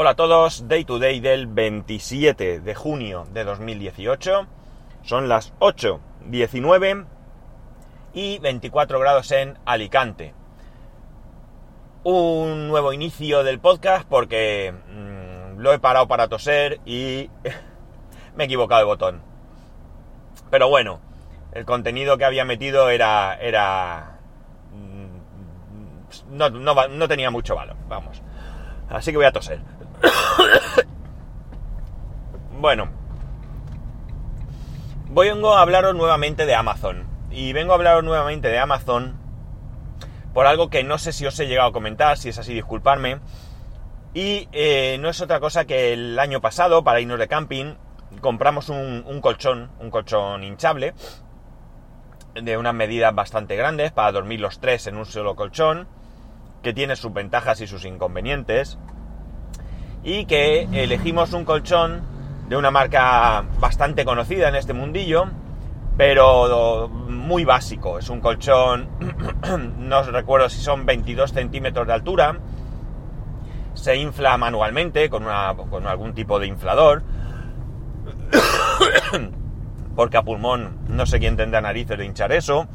Hola a todos, Day to Day del 27 de junio de 2018. Son las 8.19 y 24 grados en Alicante. Un nuevo inicio del podcast porque mmm, lo he parado para toser y me he equivocado de botón. Pero bueno, el contenido que había metido era... era no, no, no tenía mucho valor, vamos. Así que voy a toser. bueno, vengo a hablaros nuevamente de Amazon. Y vengo a hablaros nuevamente de Amazon por algo que no sé si os he llegado a comentar, si es así, disculparme. Y eh, no es otra cosa que el año pasado, para irnos de camping, compramos un, un colchón, un colchón hinchable, de unas medidas bastante grandes, para dormir los tres en un solo colchón, que tiene sus ventajas y sus inconvenientes y que elegimos un colchón de una marca bastante conocida en este mundillo, pero muy básico. Es un colchón, no recuerdo si son 22 centímetros de altura, se infla manualmente con, una, con algún tipo de inflador, porque a pulmón no sé quién tendrá narices de hinchar eso.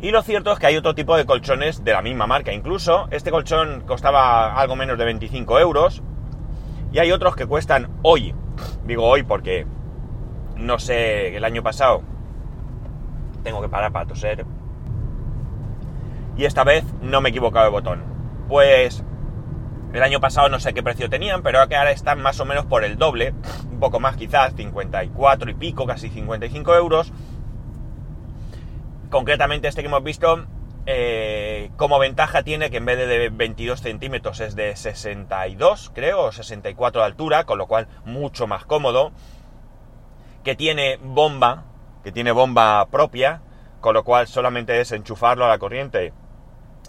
Y lo cierto es que hay otro tipo de colchones de la misma marca. Incluso este colchón costaba algo menos de 25 euros. Y hay otros que cuestan hoy. Digo hoy porque no sé, el año pasado tengo que parar para toser. Y esta vez no me he equivocado de botón. Pues el año pasado no sé qué precio tenían, pero ahora están más o menos por el doble. Un poco más quizás, 54 y pico, casi 55 euros concretamente este que hemos visto, eh, como ventaja tiene que en vez de 22 centímetros es de 62, creo, o 64 de altura, con lo cual mucho más cómodo. Que tiene bomba, que tiene bomba propia, con lo cual solamente es enchufarlo a la corriente,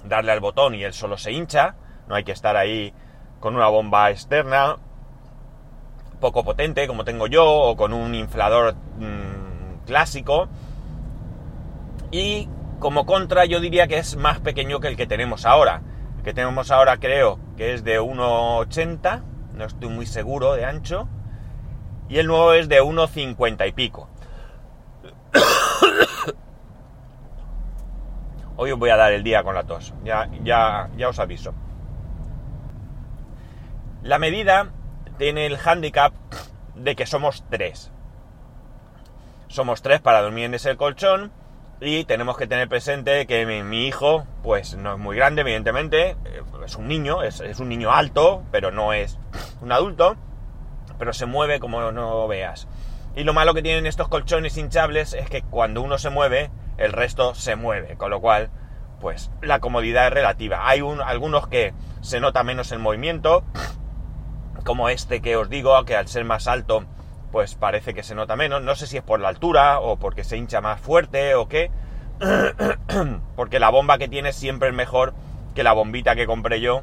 darle al botón y él solo se hincha. No hay que estar ahí con una bomba externa poco potente como tengo yo o con un inflador mmm, clásico y como contra yo diría que es más pequeño que el que tenemos ahora. El que tenemos ahora creo que es de 1,80, no estoy muy seguro de ancho. Y el nuevo es de 1,50 y pico. Hoy os voy a dar el día con la tos, ya, ya, ya os aviso. La medida tiene el handicap de que somos tres. Somos tres para dormir en ese colchón y tenemos que tener presente que mi, hijo, pues no es muy grande, evidentemente, eh, es un niño, es, un niño alto, pero no es un adulto, pero se mueve como no veas. Y lo malo que tienen estos colchones hinchables es que cuando uno se mueve, el resto se mueve, con lo cual, pues la comodidad es relativa. Hay algunos que se nota menos el movimiento, como este que os digo, que al ser más alto, pues parece que se nota menos. No sé si es por la altura o porque se hincha más fuerte o qué. porque la bomba que tiene siempre es mejor que la bombita que compré yo.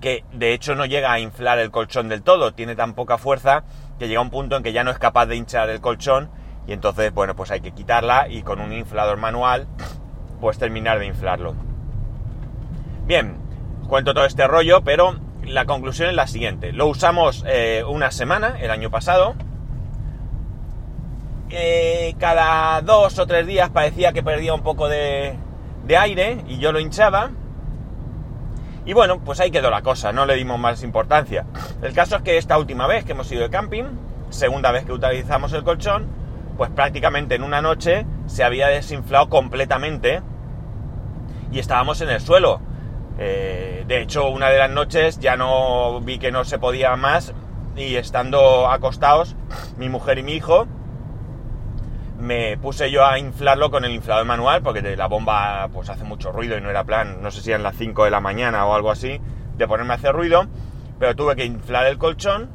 Que de hecho no llega a inflar el colchón del todo. Tiene tan poca fuerza que llega a un punto en que ya no es capaz de hinchar el colchón. Y entonces, bueno, pues hay que quitarla y con un inflador manual, pues terminar de inflarlo. Bien, cuento todo este rollo, pero la conclusión es la siguiente. Lo usamos eh, una semana, el año pasado. Eh, cada dos o tres días parecía que perdía un poco de, de aire y yo lo hinchaba. Y bueno, pues ahí quedó la cosa, no le dimos más importancia. El caso es que esta última vez que hemos ido de camping, segunda vez que utilizamos el colchón, pues prácticamente en una noche se había desinflado completamente y estábamos en el suelo. Eh, de hecho, una de las noches ya no vi que no se podía más y estando acostados, mi mujer y mi hijo, me puse yo a inflarlo con el inflador manual porque la bomba pues hace mucho ruido y no era plan, no sé si eran las 5 de la mañana o algo así, de ponerme a hacer ruido, pero tuve que inflar el colchón.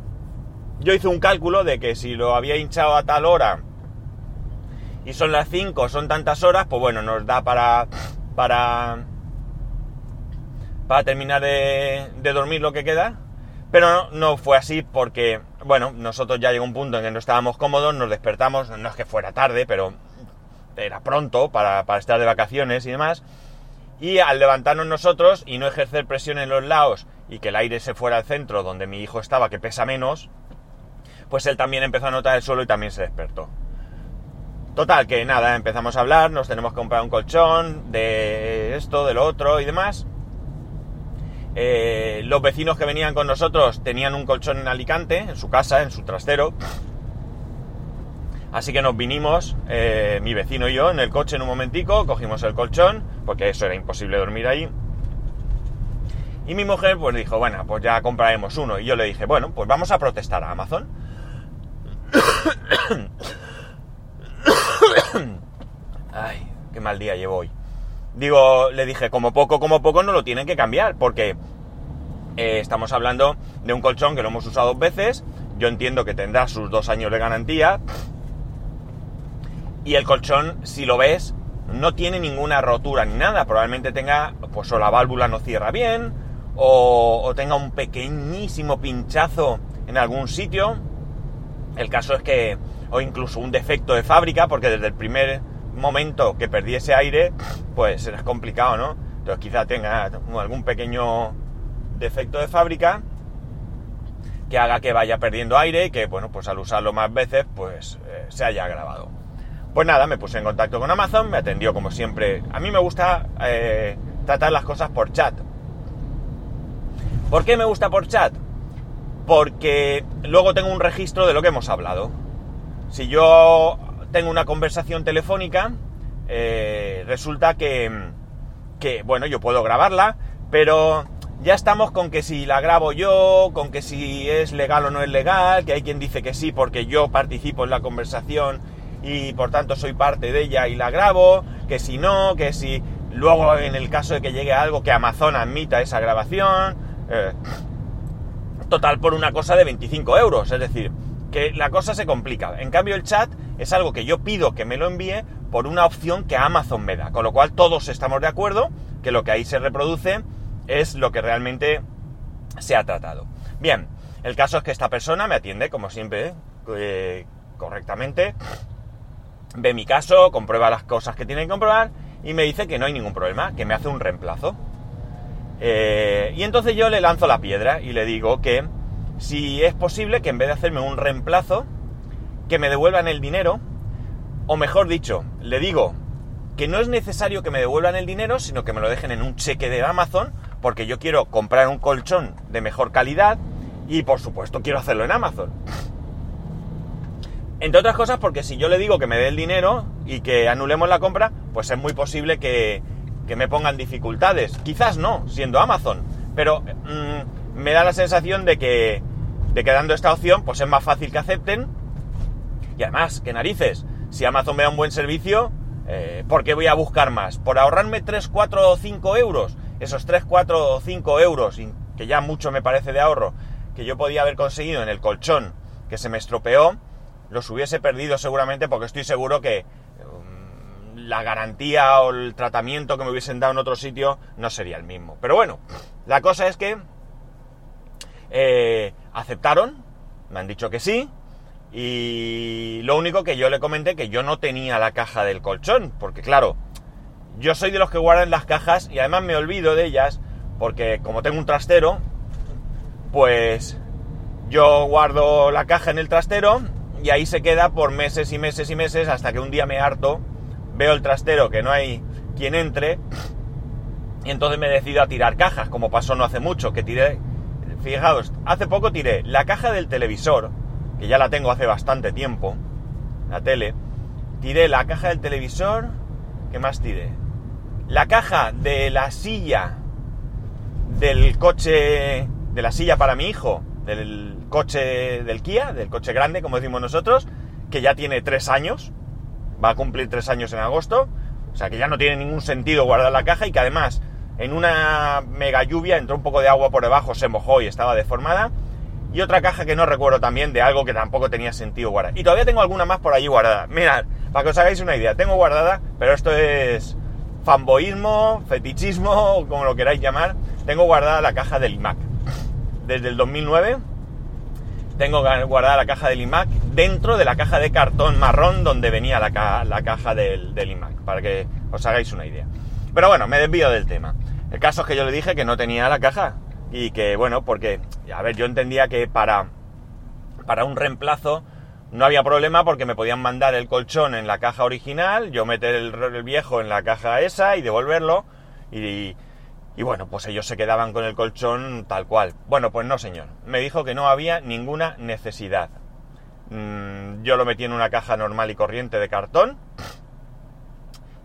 Yo hice un cálculo de que si lo había hinchado a tal hora y son las 5, son tantas horas, pues bueno, nos da para para para terminar de, dormir lo que queda. Pero no, fue así porque, bueno, nosotros ya llegó un punto en que no estábamos cómodos, nos despertamos, no es que fuera tarde, pero era pronto para, estar de vacaciones y demás. Y al levantarnos nosotros y no ejercer presión en los lados y que el aire se fuera al centro donde mi hijo estaba, que pesa menos, pues él también empezó a notar el suelo y también se despertó. Total, que nada, empezamos a hablar, nos tenemos que comprar un colchón, de esto, de lo otro y demás. Eh, los vecinos que venían con nosotros tenían un colchón en Alicante, en su casa, en su trastero. Así que nos vinimos, eh, mi vecino y yo, en el coche en un momentico, cogimos el colchón, porque eso era imposible dormir ahí. Y mi mujer pues dijo, bueno, pues ya compraremos uno. Y yo le dije, bueno, pues vamos a protestar a Amazon. Ay, qué mal día llevo hoy. Digo, le dije, como poco, como poco no lo tienen que cambiar, porque eh, estamos hablando de un colchón que lo hemos usado dos veces. Yo entiendo que tendrá sus dos años de garantía. Y el colchón, si lo ves, no tiene ninguna rotura ni nada. Probablemente tenga, pues o la válvula no cierra bien, o, o tenga un pequeñísimo pinchazo en algún sitio. El caso es que, o incluso un defecto de fábrica, porque desde el primer momento que perdiese aire, pues será complicado, ¿no? Entonces quizá tenga algún pequeño defecto de fábrica que haga que vaya perdiendo aire y que, bueno, pues al usarlo más veces, pues eh, se haya grabado. Pues nada, me puse en contacto con Amazon, me atendió como siempre. A mí me gusta eh, tratar las cosas por chat. ¿Por qué me gusta por chat? Porque luego tengo un registro de lo que hemos hablado. Si yo tengo una conversación telefónica, eh, resulta que, que, bueno, yo puedo grabarla, pero ya estamos con que si la grabo yo, con que si es legal o no es legal, que hay quien dice que sí porque yo participo en la conversación y por tanto soy parte de ella y la grabo, que si no, que si luego en el caso de que llegue algo que Amazon admita esa grabación, eh, total por una cosa de 25 euros, es decir, que la cosa se complica. En cambio el chat es algo que yo pido que me lo envíe por una opción que Amazon me da, con lo cual todos estamos de acuerdo que lo que ahí se reproduce es lo que realmente se ha tratado. Bien, el caso es que esta persona me atiende, como siempre, eh, correctamente, ve mi caso, comprueba las cosas que tiene que comprobar y me dice que no hay ningún problema, que me hace un reemplazo. Eh, y entonces yo le lanzo la piedra y le digo que si es posible que en vez de hacerme un reemplazo, que me devuelvan el dinero, o mejor dicho, le digo que no es necesario que me devuelvan el dinero, sino que me lo dejen en un cheque de Amazon, porque yo quiero comprar un colchón de mejor calidad y por supuesto quiero hacerlo en Amazon. Entre otras cosas porque si yo le digo que me dé el dinero y que anulemos la compra, pues es muy posible que, que me pongan dificultades. Quizás no, siendo Amazon, pero mmm, me da la sensación de que, de que dando esta opción, pues es más fácil que acepten. Y además, que narices, si Amazon me da un buen servicio, eh, ¿por qué voy a buscar más? ¿Por ahorrarme 3, 4 o 5 euros? Esos 3, 4 o 5 euros, que ya mucho me parece de ahorro, que yo podía haber conseguido en el colchón que se me estropeó, los hubiese perdido seguramente porque estoy seguro que um, la garantía o el tratamiento que me hubiesen dado en otro sitio no sería el mismo. Pero bueno, la cosa es que eh, aceptaron, me han dicho que sí, y lo único que yo le comenté que yo no tenía la caja del colchón, porque claro, yo soy de los que guardan las cajas y además me olvido de ellas, porque como tengo un trastero, pues yo guardo la caja en el trastero y ahí se queda por meses y meses y meses hasta que un día me harto, veo el trastero que no hay quien entre y entonces me decido a tirar cajas, como pasó no hace mucho, que tiré, fijaos, hace poco tiré la caja del televisor, que ya la tengo hace bastante tiempo, la tele, tiré la caja del televisor, ¿qué más tiré? La caja de la silla del coche, de la silla para mi hijo, del coche del Kia, del coche grande, como decimos nosotros, que ya tiene tres años, va a cumplir tres años en agosto, o sea que ya no tiene ningún sentido guardar la caja y que además en una mega lluvia entró un poco de agua por debajo, se mojó y estaba deformada y otra caja que no recuerdo también de algo que tampoco tenía sentido guardar. Y todavía tengo alguna más por allí guardada. Mirad, para que os hagáis una idea, tengo guardada, pero esto es fanboísmo, fetichismo, como lo queráis llamar, tengo guardada la caja del iMac. Desde el 2009 tengo guardada la caja del iMac dentro de la caja de cartón marrón donde venía la, la caja del, del, iMac, para que os hagáis una idea. Pero bueno, me desvío del tema. El caso es que yo le dije que no tenía la caja y que, bueno, porque, a ver, yo entendía que para, para un reemplazo no había problema porque me podían mandar el colchón en la caja original, yo meter el, viejo en la caja esa y devolverlo y, y bueno, pues ellos se quedaban con el colchón tal cual. Bueno, pues no, señor. Me dijo que no había ninguna necesidad. Mm, yo lo metí en una caja normal y corriente de cartón.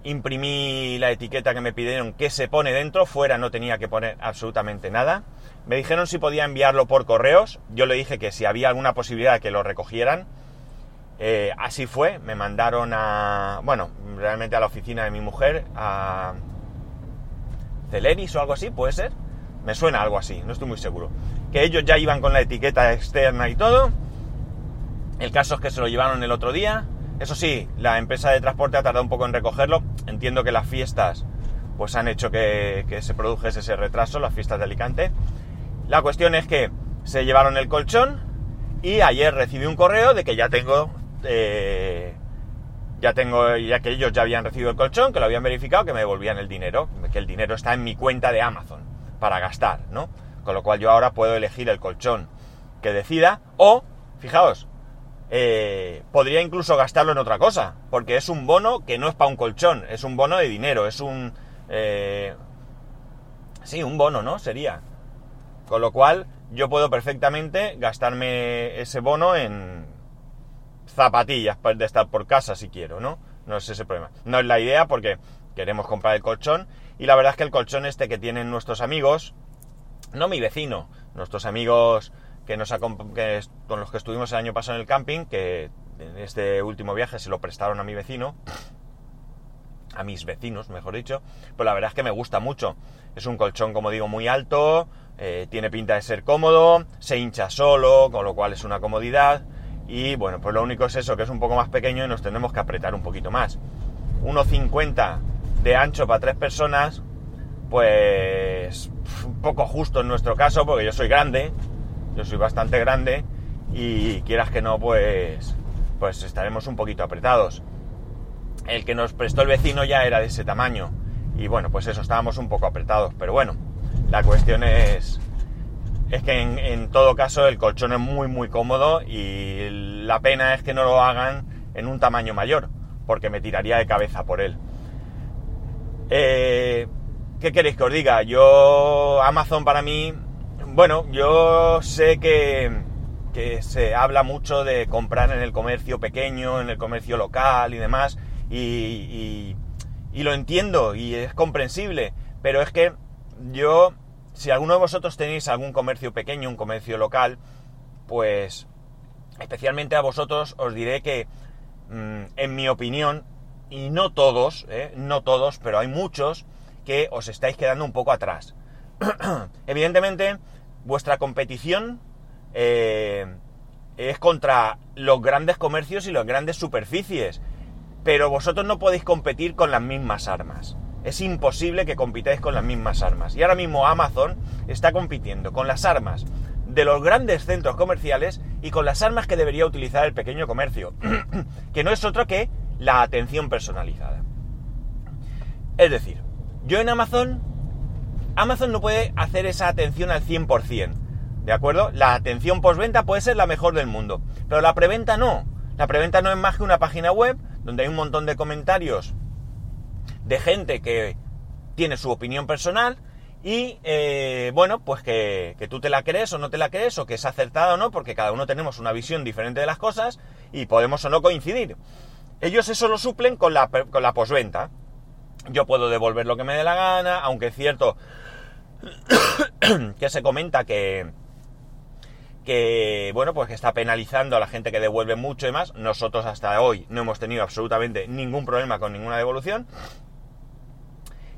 Imprimí la etiqueta que me pidieron que se pone dentro. Fuera no tenía que poner absolutamente nada. Me dijeron si podía enviarlo por correos. Yo le dije que si había alguna posibilidad de que lo recogieran. Eh, así fue. Me mandaron a... Bueno, realmente a la oficina de mi mujer. A Celeris o algo así, puede ser. Me suena algo así, no estoy muy seguro. Que ellos ya iban con la etiqueta externa y todo. El caso es que se lo llevaron el otro día. Eso sí, la empresa de transporte ha tardado un poco en recogerlo. Entiendo que las fiestas pues han hecho que, se produjese ese retraso, las fiestas de Alicante. La cuestión es que se llevaron el colchón y ayer recibí un correo de que ya tengo eh, ya tengo, ya que ellos ya habían recibido el colchón, que lo habían verificado, que me devolvían el dinero, que el dinero está en mi cuenta de Amazon para gastar, ¿no? Con lo cual yo ahora puedo elegir el colchón que decida o, fijaos, eh, podría incluso gastarlo en otra cosa, porque es un bono que no es para un colchón, es un bono de dinero, es un... Eh, sí, un bono, ¿no? Sería. Con lo cual yo puedo perfectamente gastarme ese bono en, zapatillas de estar por casa si quiero, ¿no? No es ese problema. No es la idea porque queremos comprar el colchón y la verdad es que el colchón este que tienen nuestros amigos, no mi vecino, nuestros amigos que nos que, con los que estuvimos el año pasado en el camping, que en este último viaje se lo prestaron a mi vecino, a mis vecinos, mejor dicho, pues la verdad es que me gusta mucho. Es un colchón, como digo, muy alto, eh, tiene pinta de ser cómodo, se hincha solo, con lo cual es una comodidad. Y bueno, pues lo único es eso, que es un poco más pequeño y nos tenemos que apretar un poquito más. 1,50 de ancho para tres personas, pues un poco justo en nuestro caso, porque yo soy grande, yo soy bastante grande y quieras que no, pues, pues estaremos un poquito apretados. El que nos prestó el vecino ya era de ese tamaño y bueno, pues eso, estábamos un poco apretados, pero bueno, la cuestión es, es que en, todo caso el colchón es muy muy cómodo y la pena es que no lo hagan en un tamaño mayor, porque me tiraría de cabeza por él. Eh, ¿Qué queréis que os diga? Yo, Amazon para mí, bueno, yo sé que, que se habla mucho de comprar en el comercio pequeño, en el comercio local y demás, y, lo entiendo y es comprensible, pero es que yo si alguno de vosotros tenéis algún comercio pequeño, un comercio local, pues especialmente a vosotros os diré que, mm, en mi opinión, y no todos, eh, no todos, pero hay muchos que os estáis quedando un poco atrás. Evidentemente, vuestra competición eh, es contra los grandes comercios y las grandes superficies, pero vosotros no podéis competir con las mismas armas. Es imposible que compitáis con las mismas armas. Y ahora mismo Amazon está compitiendo con las armas de los grandes centros comerciales y con las armas que debería utilizar el pequeño comercio, que no es otro que la atención personalizada. Es decir, yo en Amazon, Amazon no puede hacer esa atención al 100%, ¿de acuerdo? La atención postventa puede ser la mejor del mundo, pero la preventa no. La preventa no es más que una página web donde hay un montón de comentarios de gente que tiene su opinión personal y eh, bueno, pues que, tú te la crees o no te la crees o que es acertada o no, porque cada uno tenemos una visión diferente de las cosas y podemos o no coincidir. Ellos eso lo suplen con la, con la posventa. Yo puedo devolver lo que me dé la gana, aunque es cierto que se comenta que, que, bueno, pues que está penalizando a la gente que devuelve mucho y más. Nosotros hasta hoy no hemos tenido absolutamente ningún problema con ninguna devolución.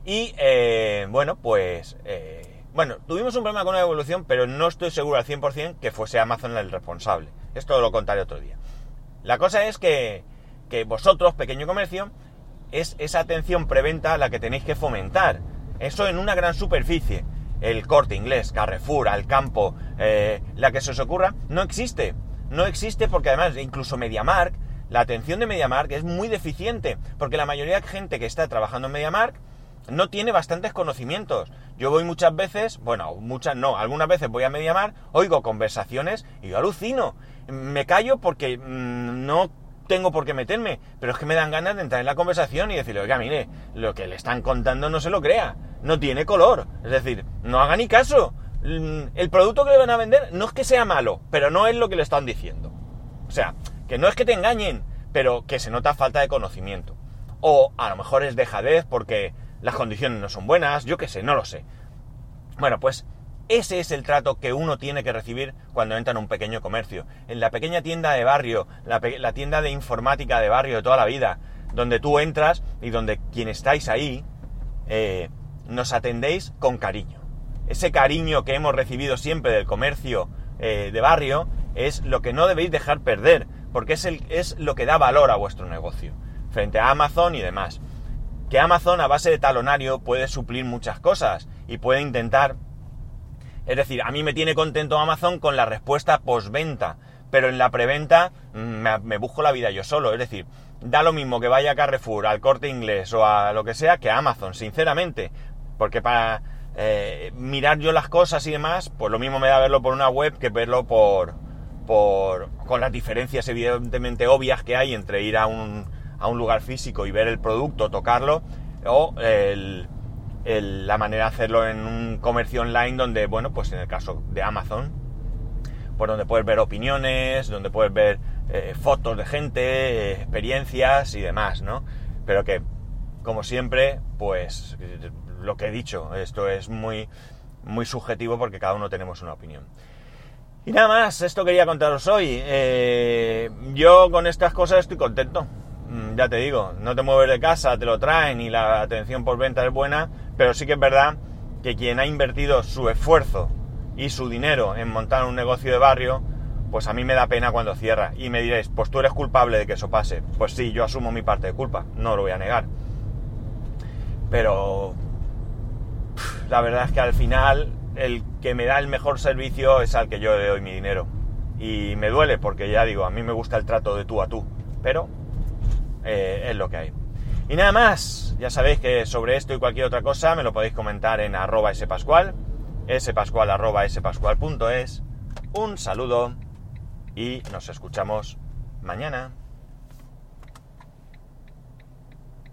Y eh, bueno, pues... Eh, bueno, tuvimos un problema con la evolución, pero no estoy seguro al 100% que fuese Amazon el responsable. Esto lo contaré otro día. La cosa es que, que vosotros, pequeño comercio, es esa atención preventa la que tenéis que fomentar. Eso en una gran superficie. El corte inglés, Carrefour, Alcampo, eh, la que se os ocurra, no existe. No existe porque además incluso MediaMark, la atención de MediaMark es muy deficiente. Porque la mayoría de gente que está trabajando en MediaMark no tiene bastantes conocimientos. Yo voy muchas veces, bueno, muchas no, algunas veces voy a Mediamar, oigo conversaciones y yo alucino. Me callo porque mm, no tengo por qué meterme, pero es que me dan ganas de entrar en la conversación y decirle, oiga, mire, lo que le están contando no se lo crea, no tiene color. Es decir, no haga ni caso. Mm, el producto que le van a vender no es que sea malo, pero no es lo que le están diciendo. O sea, que no es que te engañen, pero que se nota falta de conocimiento. O a lo mejor es dejadez porque las condiciones no son buenas, yo qué sé, no lo sé. Bueno, pues ese es el trato que uno tiene que recibir cuando entra en un pequeño comercio. En la pequeña tienda de barrio, la, tienda de informática de barrio de toda la vida, donde tú entras y donde quien estáis ahí eh, nos atendéis con cariño. Ese cariño que hemos recibido siempre del comercio eh, de barrio es lo que no debéis dejar perder, porque es, es lo que da valor a vuestro negocio, frente a Amazon y demás. Que Amazon a base de talonario puede suplir muchas cosas y puede intentar es decir, a mí me tiene contento Amazon con la respuesta postventa, pero en la preventa mm, me, busco la vida yo solo. Es decir, da lo mismo que vaya a Carrefour, al corte inglés o a lo que sea que a Amazon, sinceramente. Porque para eh, mirar yo las cosas y demás, pues lo mismo me da verlo por una web que verlo por, por con las diferencias evidentemente obvias que hay entre ir a un, a un lugar físico y ver el producto, tocarlo, o el la manera de hacerlo en un comercio online donde, bueno, pues en el caso de Amazon, pues donde puedes ver opiniones, donde puedes ver eh, fotos de gente, experiencias y demás, ¿no? Pero que, como siempre, pues lo que he dicho, esto es muy, muy subjetivo porque cada uno tenemos una opinión. Y nada más, esto quería contaros hoy. Eh, yo con estas cosas estoy contento. Mm, ya te digo, no te mueves de casa, te lo traen y la atención por venta es buena, pero sí que es verdad que quien ha invertido su esfuerzo y su dinero en montar un negocio de barrio, pues a mí me da pena cuando cierra. Y me diréis, pues tú eres culpable de que eso pase. Pues sí, yo asumo mi parte de culpa, no lo voy a negar. Pero la verdad es que al final el que me da el mejor servicio es al que yo le doy mi dinero. Y me duele porque ya digo, a mí me gusta el trato de tú a tú. Pero eh, es lo que hay. Y nada más, ya sabéis que sobre esto y cualquier otra cosa me lo podéis comentar en arroba spascual, spascual arroba spascual.es. Un saludo y nos escuchamos mañana.